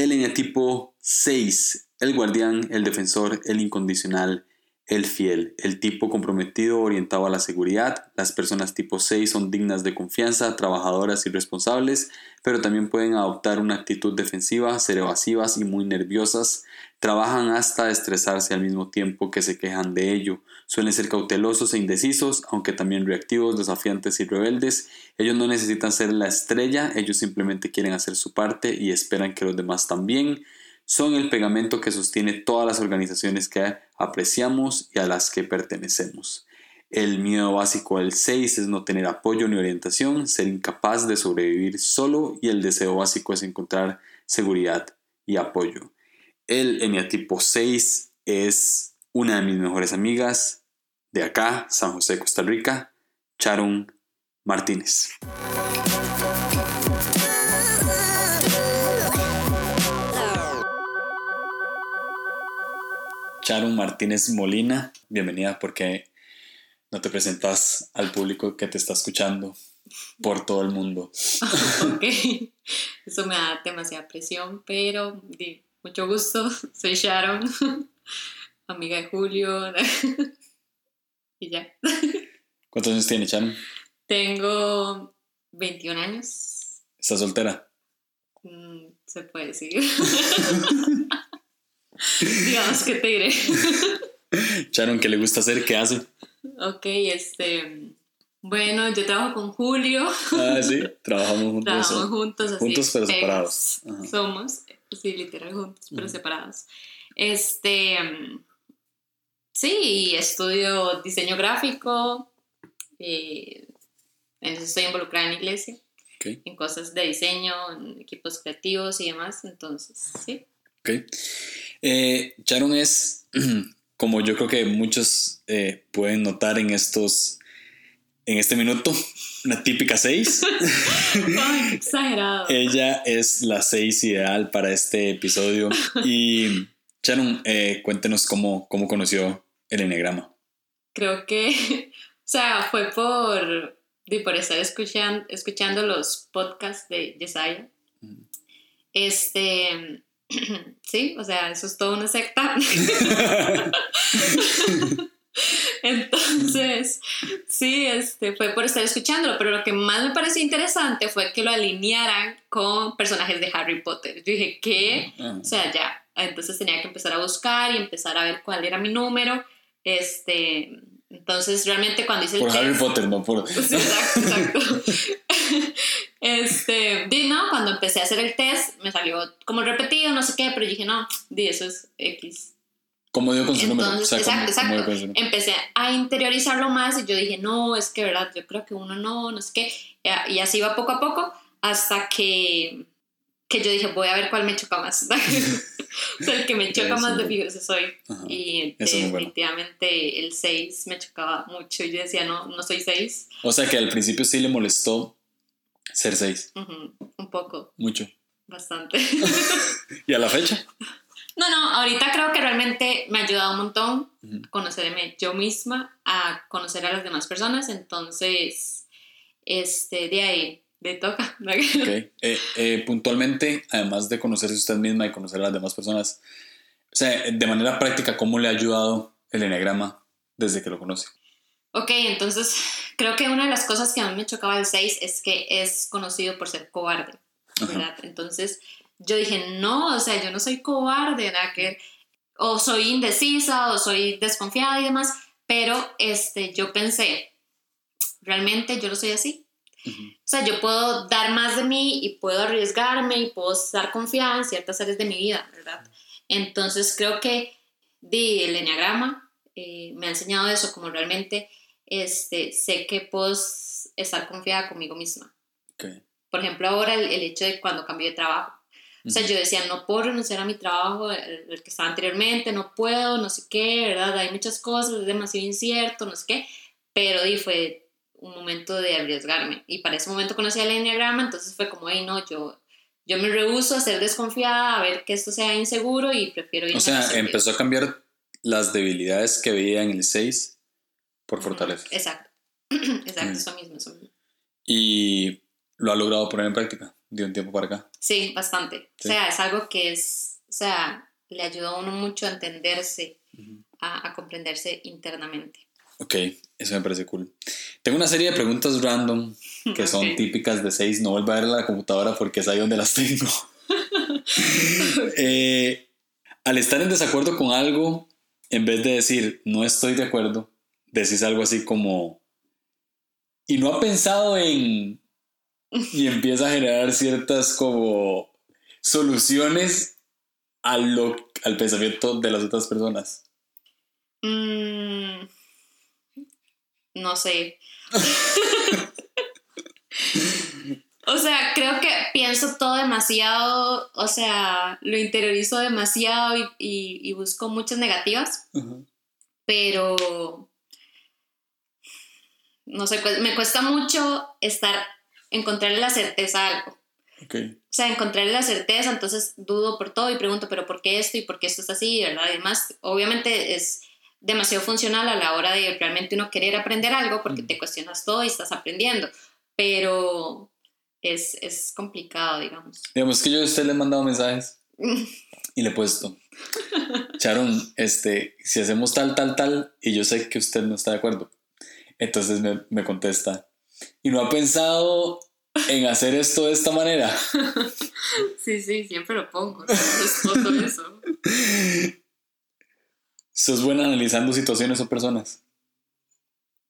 El eneatipo 6, el guardián, el defensor, el incondicional, el fiel, el tipo comprometido orientado a la seguridad. Las personas tipo 6 son dignas de confianza, trabajadoras y responsables, pero también pueden adoptar una actitud defensiva, ser evasivas y muy nerviosas. Trabajan hasta estresarse al mismo tiempo que se quejan de ello. Suelen ser cautelosos e indecisos, aunque también reactivos, desafiantes y rebeldes. Ellos no necesitan ser la estrella, ellos simplemente quieren hacer su parte y esperan que los demás también son el pegamento que sostiene todas las organizaciones que apreciamos y a las que pertenecemos. El miedo básico del 6 es no tener apoyo ni orientación, ser incapaz de sobrevivir solo y el deseo básico es encontrar seguridad y apoyo. El eneatipo 6 es una de mis mejores amigas de acá, San José, Costa Rica, Charon Martínez. Sharon Martínez Molina, bienvenida porque no te presentas al público que te está escuchando por todo el mundo. ok, eso me da demasiada presión, pero de mucho gusto, soy Sharon, amiga de Julio, y ya. ¿Cuántos años tienes, Sharon? Tengo 21 años. ¿Estás soltera? Mm, se puede decir. Digamos que te diré. Sharon, ¿qué le gusta hacer? ¿Qué hace? Ok, este. Bueno, yo trabajo con Julio. Ah, sí, trabajamos juntos. Trabajamos juntos, así. Juntos pero separados. Somos, sí, literal, juntos pero separados. Este. Sí, estudio diseño gráfico. Eh, en eso estoy involucrada en la iglesia. En cosas de diseño, en equipos creativos y demás. Entonces, sí. Ok. Eh, Sharon es, como yo creo que muchos eh, pueden notar en estos, en este minuto, una típica 6. exagerado. Ella es la 6 ideal para este episodio. Y Sharon, eh, cuéntenos cómo, cómo conoció el Enneagrama. Creo que, o sea, fue por, por estar escuchando, escuchando los podcasts de Yesaya. Este, sí, o sea, eso es toda una secta. Entonces, sí, este, fue por estar escuchándolo, pero lo que más me pareció interesante fue que lo alinearan con personajes de Harry Potter. Yo dije, ¿qué? O sea, ya, entonces tenía que empezar a buscar y empezar a ver cuál era mi número. Este, entonces, realmente cuando hice el Por Harry Potter, no por... Sí, exacto, exacto. este, di, no, cuando empecé a hacer el test, me salió como repetido, no sé qué, pero dije, no, di, eso es X. ¿Cómo dio con su número? exacto, exacto. Empecé a interiorizarlo más y yo dije, no, es que, verdad, yo creo que uno no, no sé qué. Y así iba poco a poco hasta que, que yo dije, voy a ver cuál me choca más. o sea, el que me choca más de figures soy. y definitivamente el 6 me chocaba mucho. Y yo decía, no, no soy 6. O sea que al principio sí le molestó ser 6. Un poco. Mucho. Bastante. ¿Y a la fecha? No, no, ahorita creo que realmente me ha ayudado un montón conocerme yo misma, a conocer a las demás personas. Entonces, este, de ahí de toca. Okay. Eh, eh, puntualmente, además de conocerse usted misma y conocer a las demás personas, o sea, de manera práctica, ¿cómo le ha ayudado el eneagrama desde que lo conoce? Ok, entonces creo que una de las cosas que a mí me chocaba del 6 es que es conocido por ser cobarde, ¿verdad? Entonces yo dije, no, o sea, yo no soy cobarde, o soy indecisa o soy desconfiada y demás, pero este, yo pensé, realmente yo no soy así. O sea, yo puedo dar más de mí y puedo arriesgarme y puedo estar confiada en ciertas áreas de mi vida, ¿verdad? Entonces creo que di, el enneagrama eh, me ha enseñado eso, como realmente este, sé que puedo estar confiada conmigo misma. Por ejemplo, ahora el, hecho de cuando cambié de trabajo. O sea, yo decía, no puedo renunciar a mi trabajo, el, el, que estaba anteriormente, no puedo, no sé qué, ¿verdad? Hay muchas cosas, es demasiado incierto, no sé qué. Pero di, fue un momento de arriesgarme. Y para ese momento conocí el enneagrama, entonces fue como, hey, no, yo, yo me rehuso a ser desconfiada, a ver que esto sea inseguro y prefiero ir O sea, empezó a cambiar las debilidades que veía en el 6 por fortaleza. Exacto, exacto, eso mismo, eso mismo. Y lo ha logrado poner en práctica. de un tiempo para acá. Sí, bastante. O sea, es algo que es, o sea, le ayuda a uno mucho a entenderse, a, a, comprenderse internamente. Ok, eso me parece cool. Tengo una serie de preguntas random que son típicas de seis. No vuelvo a ver la computadora porque es ahí donde las tengo. eh, al estar en desacuerdo con algo, en vez de decir no estoy de acuerdo, decís algo así como y no ha pensado en y empieza a generar ciertas como soluciones a lo, al pensamiento de las otras personas. Mm, no sé. O sea, creo que pienso todo demasiado, o sea, lo interiorizo demasiado y, busco muchas negativas, pero no sé, me cuesta mucho estar, encontrarle la certeza a algo. O sea, encontrarle la certeza, entonces dudo por todo y pregunto, pero ¿por qué esto y por qué esto es así? ¿Verdad? Además, obviamente es demasiado funcional a la hora de realmente uno querer aprender algo porque te cuestionas todo y estás aprendiendo, pero es, es complicado, digamos. Digamos que yo a usted le he mandado mensajes y le he puesto, Charon, este, si hacemos tal, tal, tal, y yo sé que usted no está de acuerdo, entonces me, me contesta, ¿y no ha pensado en hacer esto de esta manera? Sí, sí, siempre lo pongo, todo eso. ¿Sos buena analizando situaciones o personas?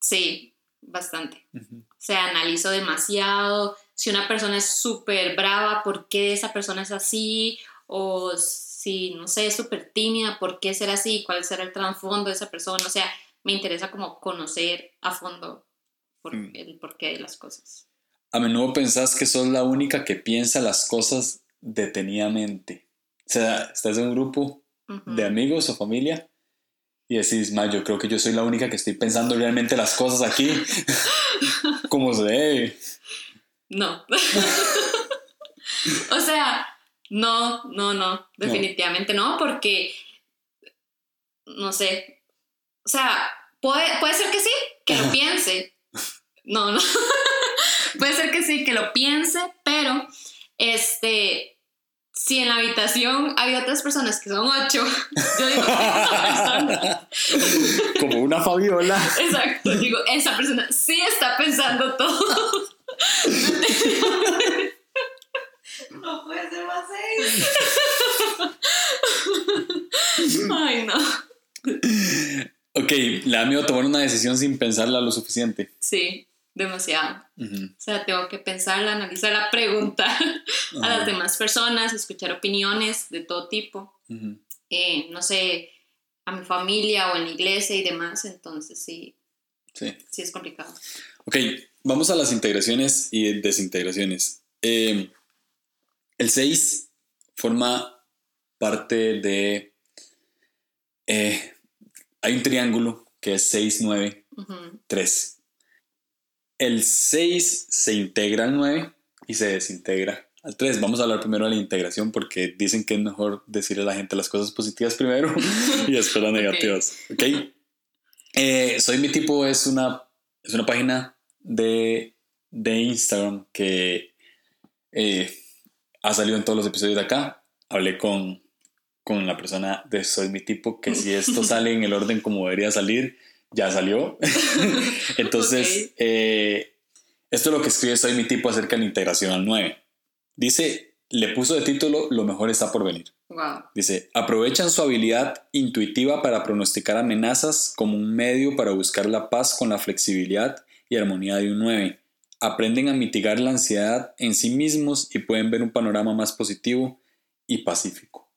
Sí, bastante. O sea, analizo demasiado. Si una persona es súper brava, ¿por qué esa persona es así? O si, no sé, es súper tímida, ¿por qué ser así? ¿Cuál será el trasfondo de esa persona? O sea, me interesa como conocer a fondo por mm. el porqué de las cosas. A menudo pensás que sos la única que piensa las cosas detenidamente. O sea, estás en un grupo de amigos o familia y decís, ma, yo creo que yo soy la única que estoy pensando realmente las cosas aquí como se debe. No. o sea, no, no, no, definitivamente no. porque, no sé, o sea, puede, puede ser que sí, que lo piense. No, no. puede ser que sí, que lo piense, pero, este, si en la habitación hay otras personas que son ocho, yo digo, esa persona. Como una Fabiola. Exacto, digo, esa persona sí está pensando todo. No puede ser más seis. Ay, no. Ok, le da miedo tomar una decisión sin pensarla lo suficiente. Sí demasiado. O sea, tengo que pensarla, analizarla, preguntar a las demás personas, escuchar opiniones de todo tipo. Eh, no sé, a mi familia o en la iglesia y demás, entonces sí. Sí. Sí es complicado. Ok, vamos a las integraciones y desintegraciones. Eh, el 6 forma parte de... Eh, hay un triángulo que es 6, 9, 3 el 6 se integra al 9 y se desintegra al 3. Vamos a hablar primero de la integración porque dicen que es mejor decirle a la gente las cosas positivas primero y después las negativas. ¿Ok? Eh, Soy mi tipo es una, es una página de, de Instagram que eh, ha salido en todos los episodios de acá. Hablé con, con la persona de Soy mi tipo que si esto sale en el orden como debería salir, ya salió. Entonces, eh, esto es lo que escribe Soy mi tipo acerca de la integración al 9. Dice, le puso de título Lo mejor está por venir. Dice, aprovechan su habilidad intuitiva para pronosticar amenazas como un medio para buscar la paz con la flexibilidad y armonía de un 9. Aprenden a mitigar la ansiedad en sí mismos y pueden ver un panorama más positivo y pacífico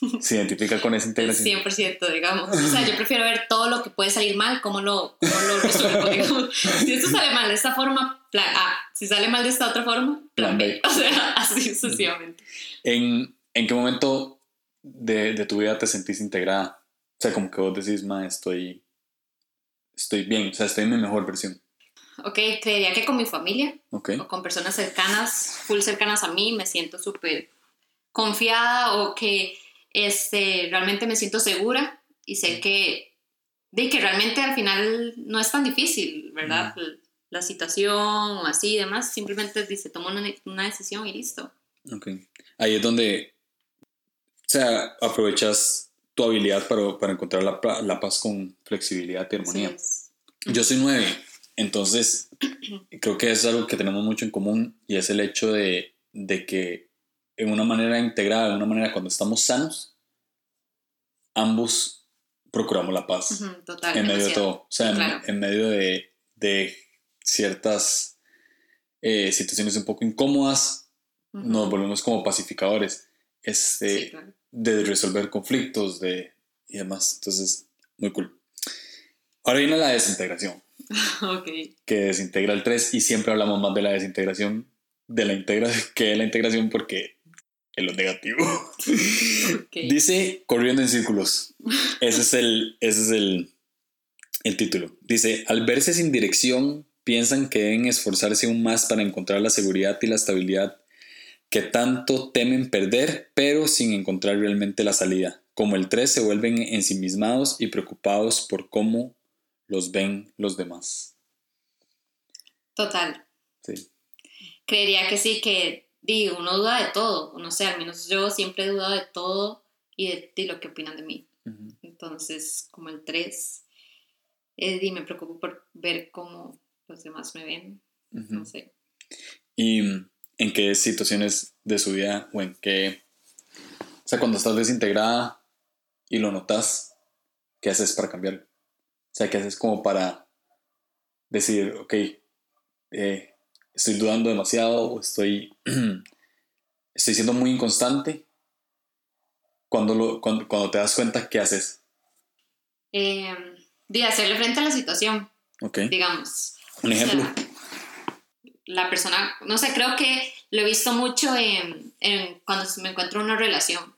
se identifica con esa integración. 100%, digamos. O sea, yo prefiero ver todo lo que puede salir mal, cómo lo, cómo lo resuelvo. Si esto sale mal de esta forma, plan A. Si sale mal de esta otra forma, plan, B. O sea, así sucesivamente. ¿En, ¿En qué momento de, de, tu vida te sentís integrada? O sea, como que vos decís, ma, estoy, estoy bien, o sea, estoy en mi mejor versión. Ok, creería que con mi familia o con personas cercanas, full cercanas a mí, me siento súper confiada o que este, realmente me siento segura y sé que, de que realmente al final no es tan difícil, ¿verdad? la situación o así y demás, simplemente dice, toma una, una decisión y listo. Ok. Ahí es donde, o sea, aprovechas tu habilidad para, para encontrar la, la, paz con flexibilidad y armonía. Yo soy nueve, entonces creo que es algo que tenemos mucho en común y es el hecho de, de que en una manera integrada, de una manera cuando estamos sanos, ambos procuramos la paz. total, en medio de todo. O sea, en, medio de, de ciertas eh, situaciones un poco incómodas, nos volvemos como pacificadores este, de resolver conflictos de, y demás. Entonces, muy cool. Ahora viene la desintegración. Que desintegra el 3 y siempre hablamos más de la desintegración de la integración que de la integración porque es lo negativo. Dice corriendo en círculos. Ese es el, ese es el, el título. Dice, al verse sin dirección, piensan que deben esforzarse aún más para encontrar la seguridad y la estabilidad que tanto temen perder, pero sin encontrar realmente la salida. Como el 3 se vuelven ensimismados y preocupados por cómo los ven los demás. Total. Sí. Creería que sí, que digo, uno duda de todo, no sé, al menos yo siempre he dudado de todo y de, lo que opinan de mí. Entonces, como el 3, eh, y me preocupo por ver cómo los demás me ven, no sé. ¿Y en qué situaciones de su vida o en qué, o sea, cuando estás desintegrada y lo notas, ¿qué haces para cambiarlo? O sea, ¿qué haces como para decir, ok, eh, estoy dudando demasiado o estoy, estoy siendo muy inconstante? Cuando, lo, cuando, te das cuenta, ¿qué haces? Eh, de hacerle frente a la situación. Ok. Digamos. Un ejemplo. la persona, no sé, creo que lo he visto mucho en, en cuando me encuentro en una relación,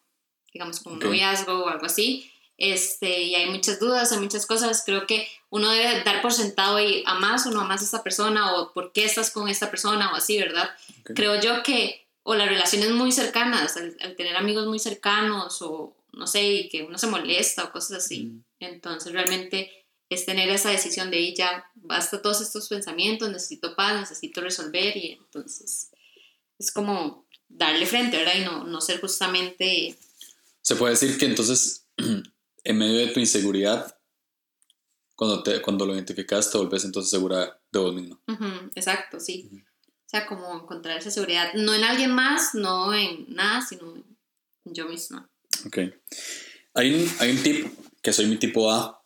digamos, como un noviazgo o algo así este, y hay muchas dudas, hay muchas cosas. Creo que uno debe dar por sentado y amas o no amas a esta persona o por qué estás con esta persona o así, ¿verdad? Creo yo que, o las relaciones muy cercanas, al, tener amigos muy cercanos o no sé, y que uno se molesta o cosas así. Mm. Entonces, realmente es tener esa decisión de ir ya, basta todos estos pensamientos, necesito paz, necesito resolver y entonces es como darle frente, ¿verdad? Y no, no ser justamente... Se puede decir que entonces en medio de tu inseguridad, cuando, te, cuando lo identificas, te volvés entonces segura de vos mismo. exacto, sí. O sea, como encontrar esa seguridad, no en alguien más, no en nada, sino en yo misma. Ok. Hay un, hay un tip, que soy mi tipo A,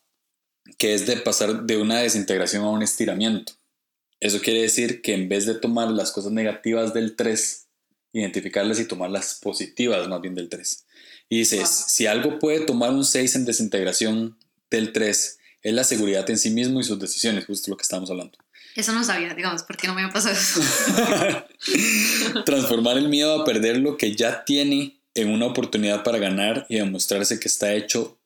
que es de pasar de una desintegración a un estiramiento. Eso quiere decir que en vez de tomar las cosas negativas del 3, identificarlas y tomar las positivas más bien del 3. Y dices, si algo puede tomar un 6 en desintegración del 3, es la seguridad en sí mismo y sus decisiones, justo lo que estamos hablando. Eso no sabía, digamos, ¿por qué no me ha pasado eso? Transformar el miedo a perder lo que ya tiene en una oportunidad para ganar y demostrarse que está hecho.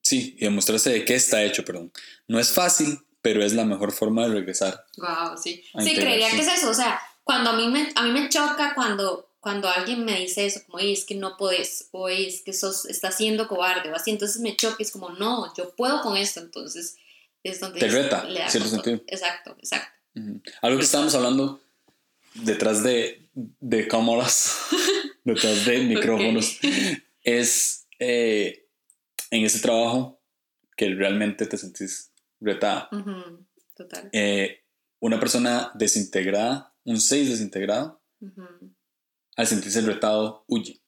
Sí, y demostrarse de qué está hecho, perdón. No es fácil, pero es la mejor forma de regresar. Wow, sí. Sí, creería que es eso. O sea, cuando a mí me, a mí me choca cuando cuando alguien me dice eso, como, es que no puedes, o es que sos, estás siendo cobarde, o así, entonces me choque, es como, no, yo puedo con esto, entonces es donde... Te reta, cierto sentido. Exacto, exacto. Algo que estábamos hablando detrás de, de cámaras, detrás de micrófonos, es eh, en ese trabajo que realmente te sentís retada. Total. Eh, una persona desintegrada, un 6 desintegrado, al sentirse retado, huye.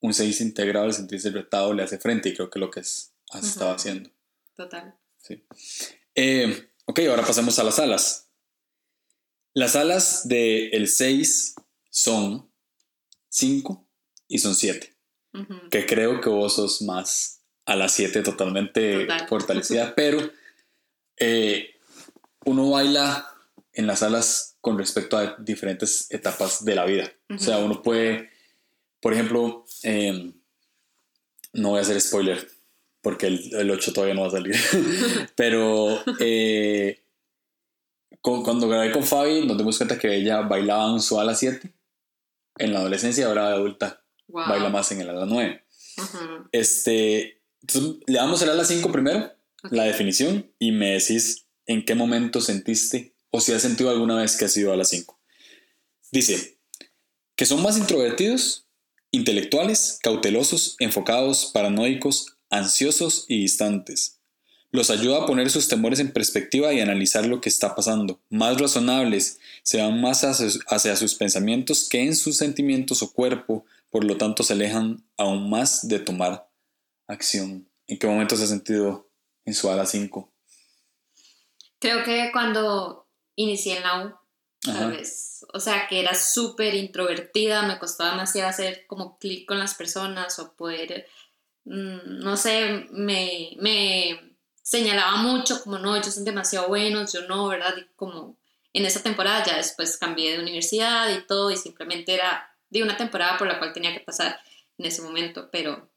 Un 6 integrado al sentirse retado le hace frente y creo que lo que es, estaba haciendo. Total. Sí. Eh, ok, ahora pasemos a las alas. Las alas del 6 son 5 y son 7. Que creo que vos sos más a las 7 totalmente fortalecida, pero eh, uno baila en las alas con respecto a diferentes etapas de la vida. O sea, uno puede, por ejemplo, em, no voy a hacer spoiler porque el, el 8 todavía no va a salir, pero eh, cuando grabé con Fabi nos dimos cuenta que ella bailaba en su ala 7 en la adolescencia, ahora de adulta baila más en el ala 9. Este, le damos el ala 5 primero, la definición, y me decís en qué momento sentiste si has sentido alguna vez que has ido a las 5. Dice que son más introvertidos, intelectuales, cautelosos, enfocados, paranoicos, ansiosos y distantes. Los ayuda a poner sus temores en perspectiva y analizar lo que está pasando. Más razonables, se van más hacia sus pensamientos que en sus sentimientos o cuerpo, por lo tanto se alejan aún más de tomar acción. ¿En qué momento se ha sentido en su ala 5? Creo que cuando inicié en la U, tal vez. O sea, que era súper introvertida, me costaba demasiado hacer como clic con las personas o poder, mm, no sé, me, me señalaba mucho como no, ellos son demasiado buenos, yo no, ¿verdad? Y como en esa temporada ya después cambié de universidad y todo y simplemente era de una temporada por la cual tenía que pasar en ese momento, pero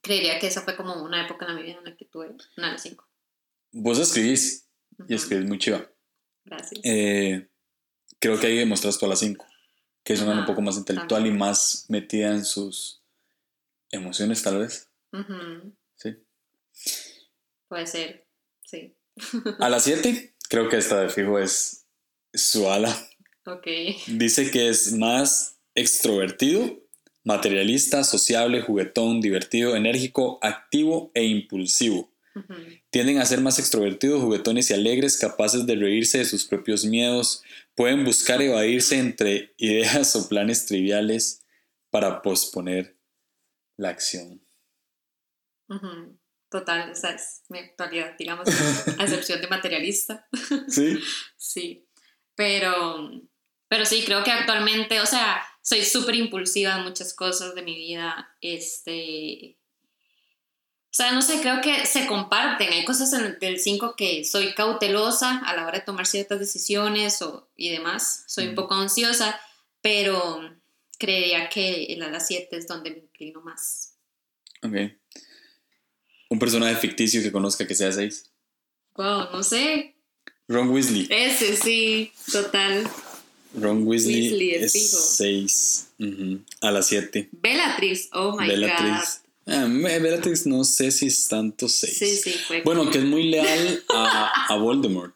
creería que esa fue como una época en la vida en la que tuve una de cinco. Vos escribís y escribís muy chiva. Gracias. Eh, creo que ahí demostraste a las cinco, que es una un poco más intelectual y más metida en sus emociones tal vez. Sí. Puede ser, sí. a las siete, creo que esta de fijo es su ala. Ok. Dice que es más extrovertido, materialista, sociable, juguetón, divertido, enérgico, activo e impulsivo. Tienden a ser más extrovertidos, juguetones y alegres, capaces de reírse de sus propios miedos. Pueden buscar evadirse entre ideas o planes triviales para posponer la acción. Total, esa es mi actualidad, digamos, a excepción de materialista. Sí. sí. Pero, pero sí, creo que actualmente, o sea, soy súper impulsiva en muchas cosas de mi vida. Este. O sea, no sé, creo que se comparten. Hay cosas en el, del 5 que soy cautelosa a la hora de tomar ciertas decisiones o, y demás. Soy un poco ansiosa, pero creería que el a las 7 es donde me inclino más. Ok. Un personaje ficticio que conozca que sea 6. Wow, no sé. Ron Weasley. Ese sí, total. Ron Weasley, es 6. A las 7. Bellatrix, oh my Bellatrix. god. Bellatrix no sé si es tanto 6. Sí, sí, fue. Bueno, que es muy leal a, a Voldemort.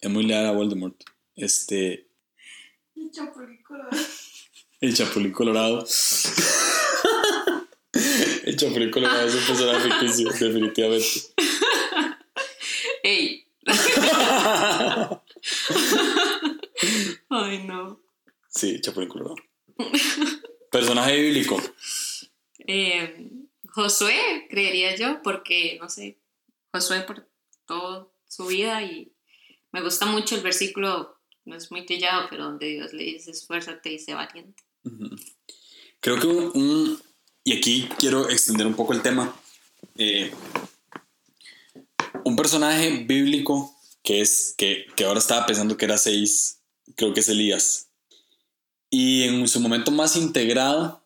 Es muy leal a Voldemort. Este. El Chapulín Colorado. El Chapulín Colorado. El Chapulín Colorado es un personaje ficticio, definitivamente. ¡Ey! Ay, no. Sí, Chapulín Colorado. Personaje bíblico. Eh, Josué, creería yo, porque, no sé, Josué por toda su vida y me gusta mucho el versículo, no es muy trillado, pero donde Dios le dice esfuérzate y sé valiente. Creo que un, y aquí quiero extender un poco el tema, eh, un personaje bíblico que es, que, que ahora estaba pensando que era seis, creo que es Elías. Y en su momento más integrado,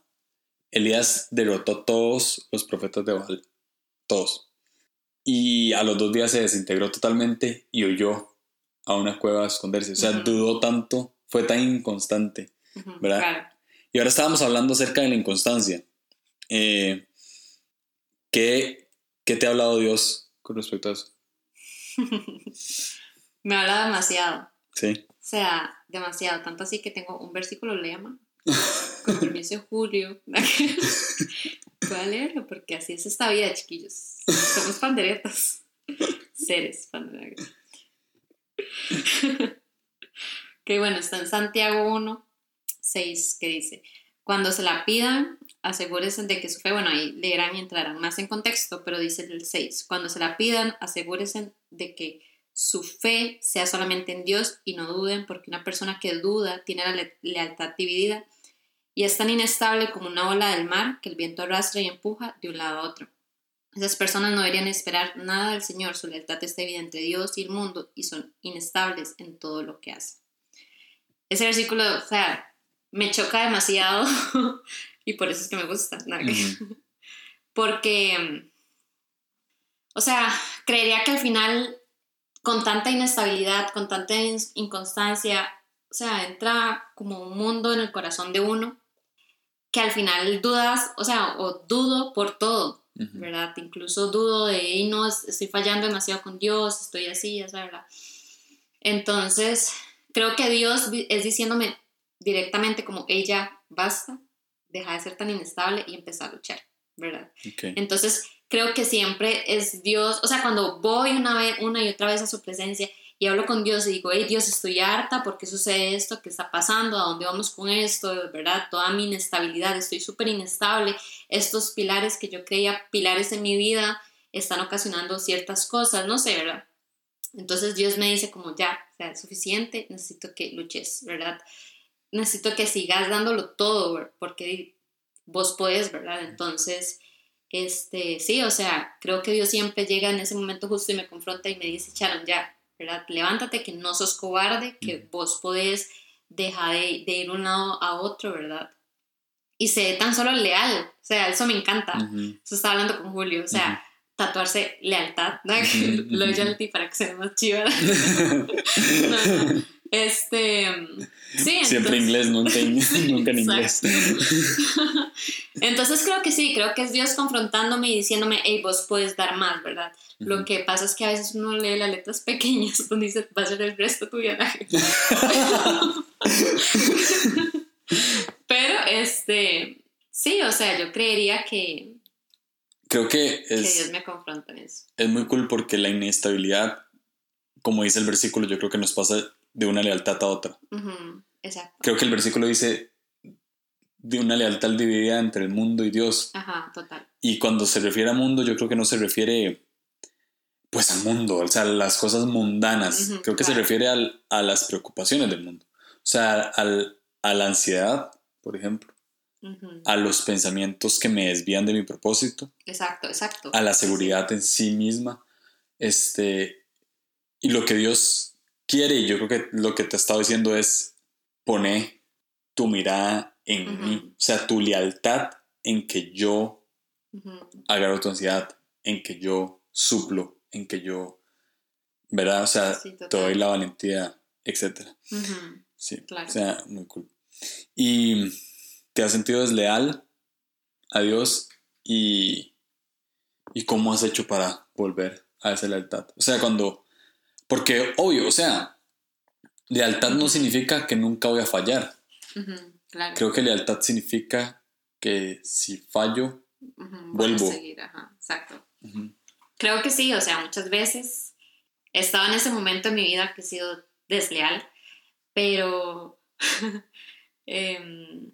Elías derrotó a todos los profetas de Baal. Todos. Y a los dos días se desintegró totalmente y huyó a una cueva a esconderse. O sea, dudó tanto, fue tan inconstante. ¿Verdad? Y ahora estábamos hablando acerca de la inconstancia. Eh, ¿qué, ¿Qué te ha hablado Dios con respecto a eso? Me habla demasiado. Sí. O sea, demasiado. Tanto así que tengo un versículo lema. Con permiso, Julio. Voy a leerlo porque así es esta vida, chiquillos. Somos panderetas. Seres panderetas. que bueno, está en Santiago 1, 6, que dice: Cuando se la pidan, asegúrense de que su fe, bueno, ahí leerán y entrarán más en contexto, pero dice el 6, cuando se la pidan, asegúrense de que su fe sea solamente en Dios y no duden, porque una persona que duda tiene la lealtad dividida y es tan inestable como una ola del mar que el viento arrastra y empuja de un lado a otro. Esas personas no deberían esperar nada del Señor, su lealtad está evidente entre Dios y el mundo y son inestables en todo lo que hacen. Ese versículo, o sea, me choca demasiado y por eso es que me gusta. Porque, o sea, creería que al final, con tanta inestabilidad, con tanta inconstancia, o sea, entra como un mundo en el corazón de uno que al final dudas, o sea, o dudo por todo. ¿verdad? Incluso dudo de, y no, estoy fallando demasiado con Dios, estoy así, esa verdad. Entonces, creo que Dios es diciéndome directamente como, ella, basta, deja de ser tan inestable y empezar a luchar, ¿verdad? Entonces, creo que siempre es Dios, o sea, cuando voy una, vez, una y otra vez a su presencia y hablo con Dios y digo, hey Dios, estoy harta, ¿por qué sucede esto? ¿Qué está pasando? ¿A dónde vamos con esto? ¿Verdad? Toda mi inestabilidad, estoy súper inestable. Estos pilares que yo creía pilares en mi vida están ocasionando ciertas cosas, no sé, ¿verdad? Entonces Dios me dice como ya, o sea, es suficiente, necesito que luches, ¿verdad? Necesito que sigas dándolo todo, porque vos podés, ¿verdad? Entonces, este, sí, o sea, creo que Dios siempre llega en ese momento justo y me confronta y me dice, Sharon, ya, ¿verdad? Levántate, que no sos cobarde, que vos podés dejar de, ir de un lado a otro, ¿verdad? Y sé tan solo leal, o sea, eso me encanta. Eso estaba hablando con Julio, o sea, tatuarse lealtad, ¿no? Loyalty para que sea más chiva. Este, sí. Siempre inglés, nunca, nunca en inglés. entonces creo que sí, creo que es Dios confrontándome y diciéndome, hey, vos puedes dar más, ¿verdad? Lo que pasa es que a veces uno lee las letras pequeñas donde dice, va a ser el resto tu viaje. Pero, este, sí, o sea, yo creería que... Creo que es... Que Dios me confronta en eso. Es muy cool porque la inestabilidad, como dice el versículo, yo creo que nos pasa de una lealtad a otra. Exacto. Creo que el versículo dice de una lealtad dividida entre el mundo y Dios. Ajá, total. Y cuando se refiere a mundo, yo creo que no se refiere pues al mundo, o sea, las cosas mundanas. creo que se refiere al, a las preocupaciones del mundo. O sea, al, a la ansiedad, por ejemplo. A los pensamientos que me desvían de mi propósito. Exacto, exacto. A la seguridad en sí misma. Este, y lo que Dios quiere, y yo creo que lo que te he estado diciendo es, pone tu mirada en mí, o sea, tu lealtad en que yo agarro tu ansiedad, en que yo suplo, en que yo, ¿verdad? O sea, te doy la valentía, etc. Sí, o sea, muy cool. Y te has sentido desleal a Dios y, y cómo has hecho para volver a esa lealtad. O sea, cuando porque, obvio, o sea, lealtad no significa que nunca voy a fallar. Creo que lealtad significa que si fallo, vuelvo. Exacto. Creo que sí, o sea, muchas veces he estado en ese momento en mi vida que he sido desleal, pero em,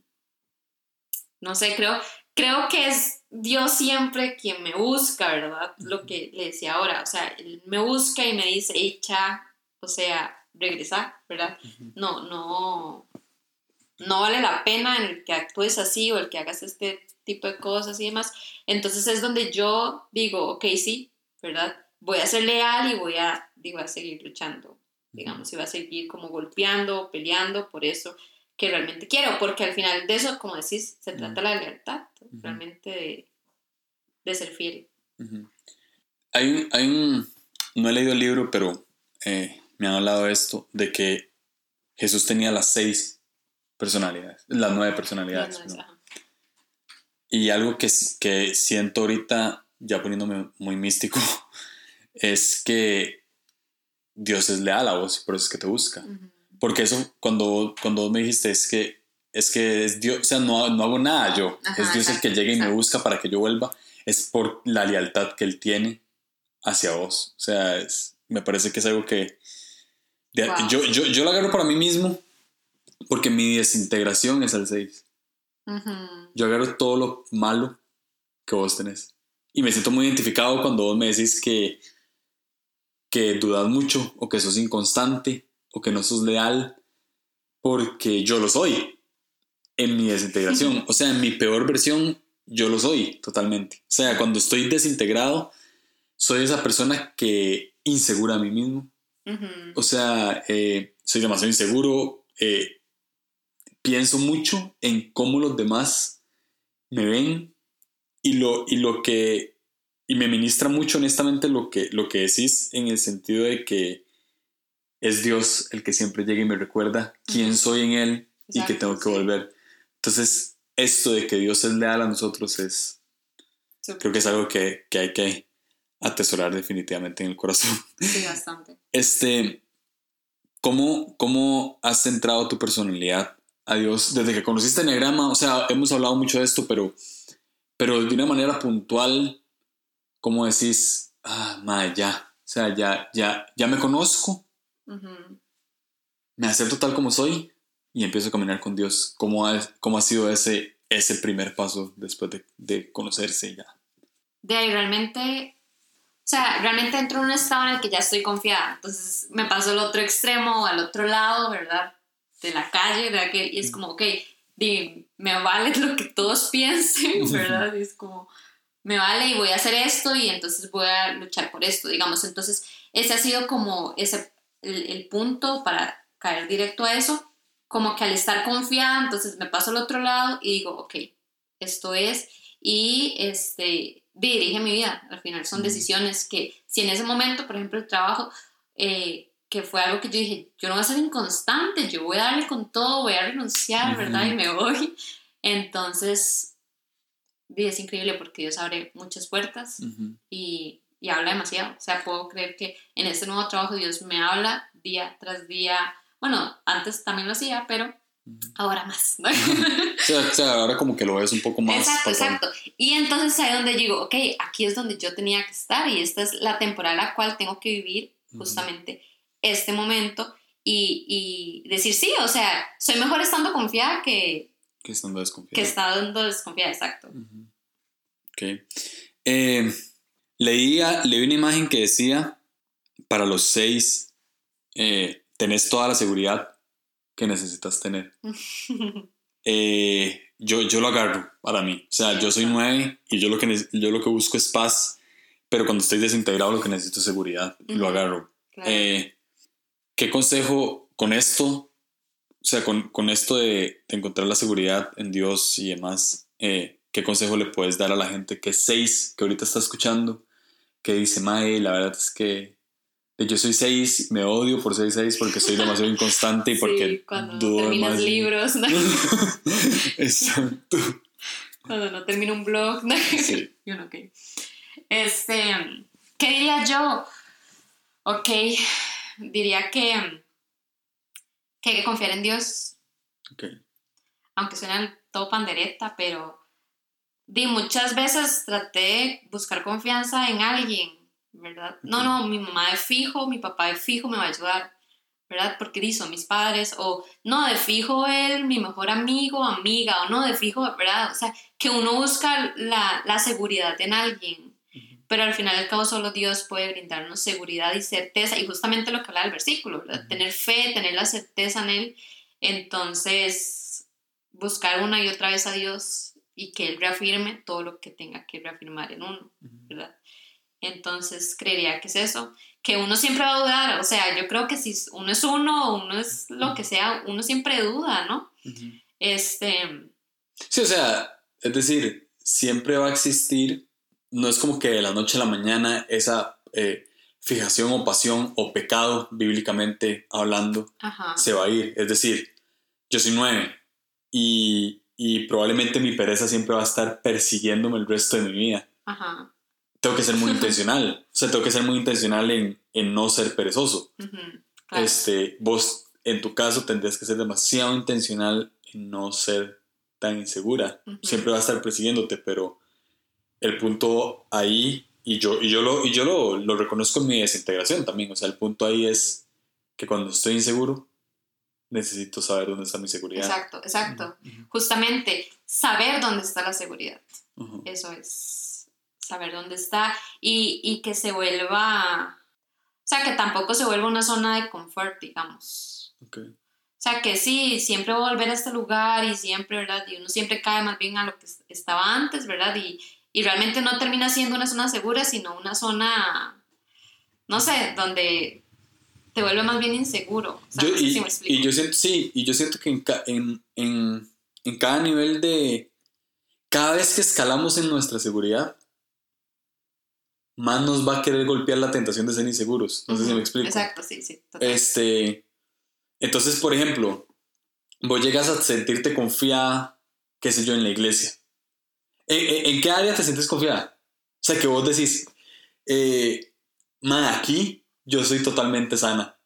no sé, creo, creo que es Dios siempre quien me busca, ¿verdad? Lo que le decía ahora, o sea, él me busca y me dice, echa, o sea, regresa, ¿verdad? No, no, no vale la pena el que actúes así o el que hagas este tipo de cosas y demás. Entonces es donde yo digo, ok, sí, ¿verdad? Voy a ser leal y voy a, digo, a seguir luchando, digamos, y voy a seguir como golpeando, peleando por eso que realmente quiero, porque al final de eso, como decís, se trata la lealtad, realmente de, ser fiel. hay, un, hay un, no he leído el libro, pero eh, me han hablado de esto, de que Jesús tenía las seis personalidades, las nueve personalidades. Y algo que, que siento ahorita, ya poniéndome muy místico, es que Dios es leal a vos y por eso es que te busca. Porque eso, cuando, cuando vos me dijiste, es que es que es Dios, o sea, no, no hago nada yo, es Dios el que llega y me busca para que yo vuelva, es por la lealtad que Él tiene hacia vos. O sea, es, me parece que es algo que yo, yo, yo, lo agarro para mí mismo porque mi desintegración es al 6. Yo agarro todo lo malo que vos tenés. Y me siento muy identificado cuando vos me decís que, que dudas mucho o que sos inconstante o que no sos leal, porque yo lo soy en mi desintegración. O sea, en mi peor versión, yo lo soy totalmente. O sea, cuando estoy desintegrado, soy esa persona que insegura a mí mismo. O sea, eh, soy demasiado inseguro. Eh, pienso mucho en cómo los demás me ven y lo, y lo que... Y me ministra mucho honestamente lo que, lo que decís en el sentido de que es Dios el que siempre llega y me recuerda quién soy en Él y que tengo que volver. Entonces, esto de que Dios es leal a nosotros es, Creo que es algo que, que hay que atesorar definitivamente en el corazón. Sí, bastante. Este, ¿cómo, ¿Cómo has centrado tu personalidad a Dios desde que conociste Enneagrama? O sea, hemos hablado mucho de esto, pero, pero de una manera puntual, ¿cómo decís? Ah, madre, ya. O sea, ya, ya, ya me conozco. Me acepto tal como soy y empiezo a caminar con Dios. ¿Cómo ha, cómo ha sido ese, ese primer paso después de, de conocerse ya? De ahí realmente o sea, realmente entro en un estado en el que ya estoy confiada. Entonces me paso al otro extremo, al otro lado, ¿verdad? De la calle, ¿verdad? y es como, ok, me vale lo que todos piensen, ¿verdad? Y es como, me vale y voy a hacer esto y entonces voy a luchar por esto, digamos. Entonces, ese ha sido como ese, el, el punto para caer directo a eso. Como que al estar confiada, entonces me paso al otro lado y digo, ok, esto es. Y este, dirige mi vida. Al final son decisiones que, si en ese momento, por ejemplo, el trabajo, eh, que fue algo que yo dije, yo no voy a ser inconstante, yo voy a darle con todo, voy a renunciar, ¿verdad? Y me voy. Entonces, es increíble porque Dios abre muchas puertas y, y, habla demasiado. O sea, puedo creer que en este nuevo trabajo Dios me habla día tras día. Bueno, antes también lo hacía, pero ahora más. o, sea, ahora como que lo ves un poco más. Exacto, exacto. Y entonces ahí donde digo, ok, aquí es donde yo tenía que estar y esta es la temporada en la cual tengo que vivir justamente este momento y, y, decir sí, o sea, soy mejor estando confiada que... Que estando desconfiada. Que estando desconfiada, exacto. Ok. Eh, leía, leí una imagen que decía, para los seis, eh, tenés toda la seguridad que necesitas tener. Eh, yo, yo lo agarro para mí. O sea, yo soy nueve y yo lo, que, yo lo que busco es paz, pero cuando estoy desintegrado lo que necesito es seguridad. Lo agarro. Eh, ¿Qué consejo con esto? O sea, con, con esto de, de, encontrar la seguridad en Dios y demás, eh, ¿qué consejo le puedes dar a la gente que es seis, que ahorita está escuchando, que dice, Mae, la verdad es que yo soy 6, me odio por 6 6 porque soy demasiado inconstante y porque sí, cuando no terminas libros. ¿no? Exacto. Cuando no termino un blog. ¿no? Sí. Yo no, ok. Este, ¿qué diría yo? Ok, diría que, que hay que confiar en Dios. Ok. Aunque suena todo pandereta, pero di, muchas veces traté de buscar confianza en alguien ¿verdad? No, no, mi mamá de fijo, mi papá de fijo me va a ayudar, ¿verdad? Porque dice, mis padres, o no, de fijo él, mi mejor amigo, amiga, o no, de fijo, ¿verdad? O sea, que uno busca la, la seguridad en alguien, pero al final del cabo solo Dios puede brindarnos seguridad y certeza, y justamente lo que habla el versículo, ¿verdad? Tener fe, tener la certeza en Él, entonces buscar una y otra vez a Dios y que Él reafirme todo lo que tenga que reafirmar en uno, ¿verdad? Entonces, creería que es eso, que uno siempre va a dudar, o sea, yo creo que si uno es uno o uno es lo que sea, uno siempre duda, ¿no? Este... Sí, o sea, es decir, siempre va a existir, no es como que de la noche a la mañana esa eh, fijación o pasión o pecado, bíblicamente hablando, se va a ir. Es decir, yo soy nueve y, y probablemente mi pereza siempre va a estar persiguiéndome el resto de mi vida. Ajá tengo que ser muy intencional. O sea, tengo que ser muy intencional en, en no ser perezoso. este, vos, en tu caso, tendrías que ser demasiado intencional en no ser tan insegura. Siempre va a estar persiguiéndote, pero el punto ahí, y yo, y yo, lo, y yo lo, lo reconozco en mi desintegración también, o sea, el punto ahí es que cuando estoy inseguro, necesito saber dónde está mi seguridad. Exacto, exacto. Justamente, saber dónde está la seguridad. Eso es saber dónde está y, y, que se vuelva, o sea, que tampoco se vuelva una zona de confort, digamos. Okay. O sea, que sí, siempre voy a volver a este lugar y siempre, ¿verdad? Y uno siempre cae más bien a lo que estaba antes, ¿verdad? Y, y realmente no termina siendo una zona segura, sino una zona, no sé, donde te vuelve más bien inseguro. y, y, yo siento, sí, y yo siento que en, en, en, en cada nivel de, cada vez que escalamos en nuestra seguridad, más nos va a querer golpear la tentación de ser inseguros. No sé si me explico. Exacto, sí, sí. Este, entonces, por ejemplo, vos llegas a sentirte confiada, qué sé yo, en la iglesia. ¿En, qué área te sientes confiada? sea, que vos decís, eh, aquí yo soy totalmente sana.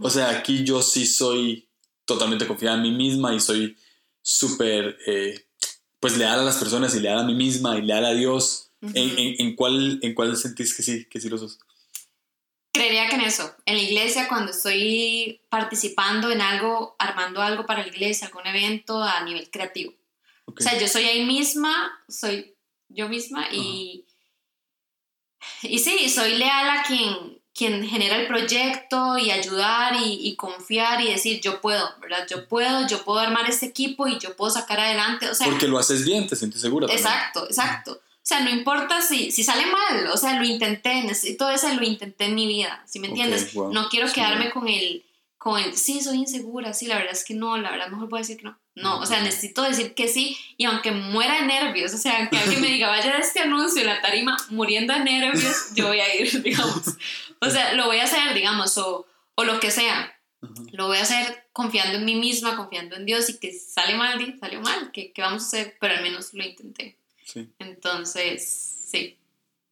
O sea, aquí yo sí soy totalmente confiada en mí misma y soy súper, eh, pues, leal a las personas y leal a mí misma y leal a Dios. ¿En, en, cuál, ¿En cuál sentís que sí, que sí lo sos? Creería que en eso, en la iglesia, cuando estoy participando en algo, armando algo para la iglesia, algún evento a nivel creativo. O sea, yo soy ahí misma, soy yo misma y, y sí, soy leal a quien, quien genera el proyecto y ayudar y, confiar y decir, yo puedo, ¿verdad? Yo puedo, yo puedo armar este equipo y yo puedo sacar adelante. O sea, Porque lo haces bien, te sientes segura. Exacto, exacto. O sea, no importa si, si sale mal, o sea, lo intenté, necesito eso, lo intenté en mi vida, ¿sí me entiendes? No quiero quedarme con el, con el, sí, soy insegura, sí, la verdad es que no, la verdad mejor puedo decir que no. No, o sea, necesito decir que sí y aunque muera de nervios, o sea, que alguien me diga, vaya a este anuncio en la tarima muriendo de nervios, yo voy a ir, digamos. O sea, lo voy a hacer, digamos, o, o lo que sea. Lo voy a hacer confiando en mí misma, confiando en Dios y que sale mal, salió mal, ¿qué, ¿qué vamos a hacer? Pero al menos lo intenté. Sí. Entonces, sí.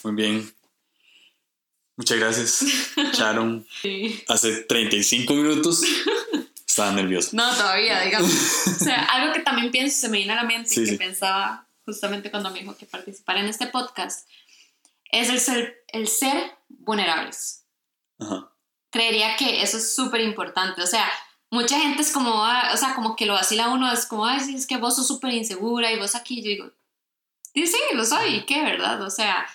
Muy bien. Muchas gracias, Sharon. Sí. Hace 35 minutos estaba nerviosa. No, todavía, digamos. o sea, algo que también pienso, se me viene a la mente y que pensaba justamente cuando me dijo que participara en este podcast, es el ser, el ser vulnerables. Ajá. Creería que eso es súper importante. O sea, mucha gente es como, ah, o sea, como que lo vacila uno, es como, ay, sí, es que vos sos súper insegura y vos aquí, yo digo, Sí, sí, lo soy, ¿qué verdad? O sea,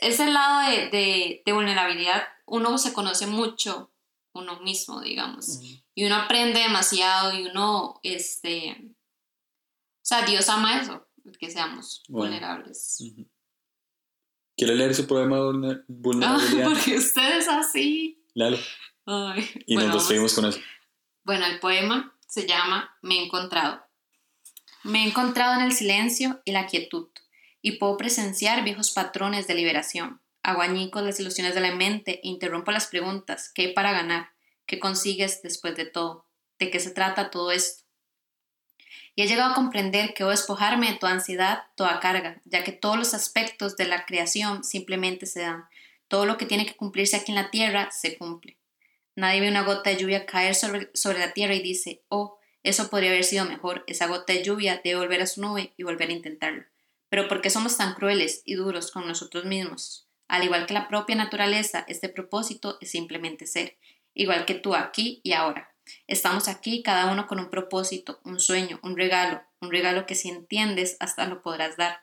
ese lado de, de, vulnerabilidad, uno se conoce mucho uno mismo, digamos, y uno aprende demasiado y uno, este, o sea, Dios ama eso, que seamos vulnerables. ¿Quiere leer su poema de vulnerabilidad? porque usted es así. Léalo. y nos despedimos con eso. Bueno, el poema se llama Me he encontrado. Me he encontrado en el silencio y la quietud y puedo presenciar viejos patrones de liberación. Aguañico las ilusiones de la mente e interrumpo las preguntas. ¿Qué hay para ganar? ¿Qué consigues después de todo? ¿De qué se trata todo esto? Y he llegado a comprender que debo despojarme de toda ansiedad, toda carga, ya que todos los aspectos de la creación simplemente se dan. Todo lo que tiene que cumplirse aquí en la tierra se cumple. Nadie ve una gota de lluvia caer sobre, sobre la tierra y dice, oh, eso podría haber sido mejor, esa gota de lluvia debe volver a su nube y volver a intentarlo. Pero ¿por qué somos tan crueles y duros con nosotros mismos? Al igual que la propia naturaleza, este propósito es simplemente ser, igual que tú aquí y ahora. Estamos aquí cada uno con un propósito, un sueño, un regalo, un regalo que si entiendes hasta lo podrás dar.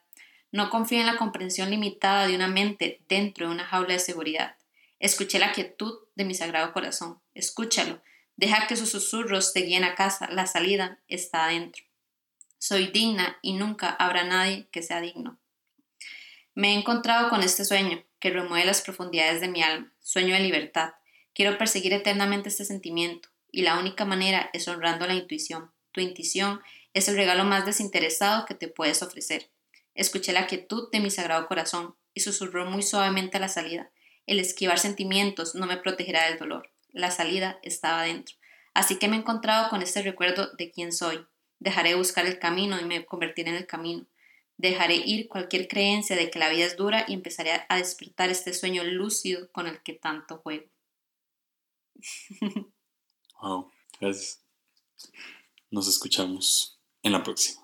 No confía en la comprensión limitada de una mente dentro de una jaula de seguridad. Escuché la quietud de mi sagrado corazón. Escúchalo. Deja que sus susurros te guíen a casa. La salida está adentro. Soy digna y nunca habrá nadie que sea digno. Me he encontrado con este sueño que remueve las profundidades de mi alma, sueño de libertad. Quiero perseguir eternamente este sentimiento y la única manera es honrando la intuición. Tu intuición es el regalo más desinteresado que te puedes ofrecer. Escuché la quietud de mi sagrado corazón y susurró muy suavemente a la salida. El esquivar sentimientos no me protegerá del dolor. La salida estaba dentro. Así que me he encontrado con este recuerdo de quién soy, Dejaré buscar el camino y me convertiré en el camino. Dejaré ir cualquier creencia de que la vida es dura y empezaré a despertar este sueño lúcido con el que tanto juego. Wow, gracias. Nos escuchamos en la próxima.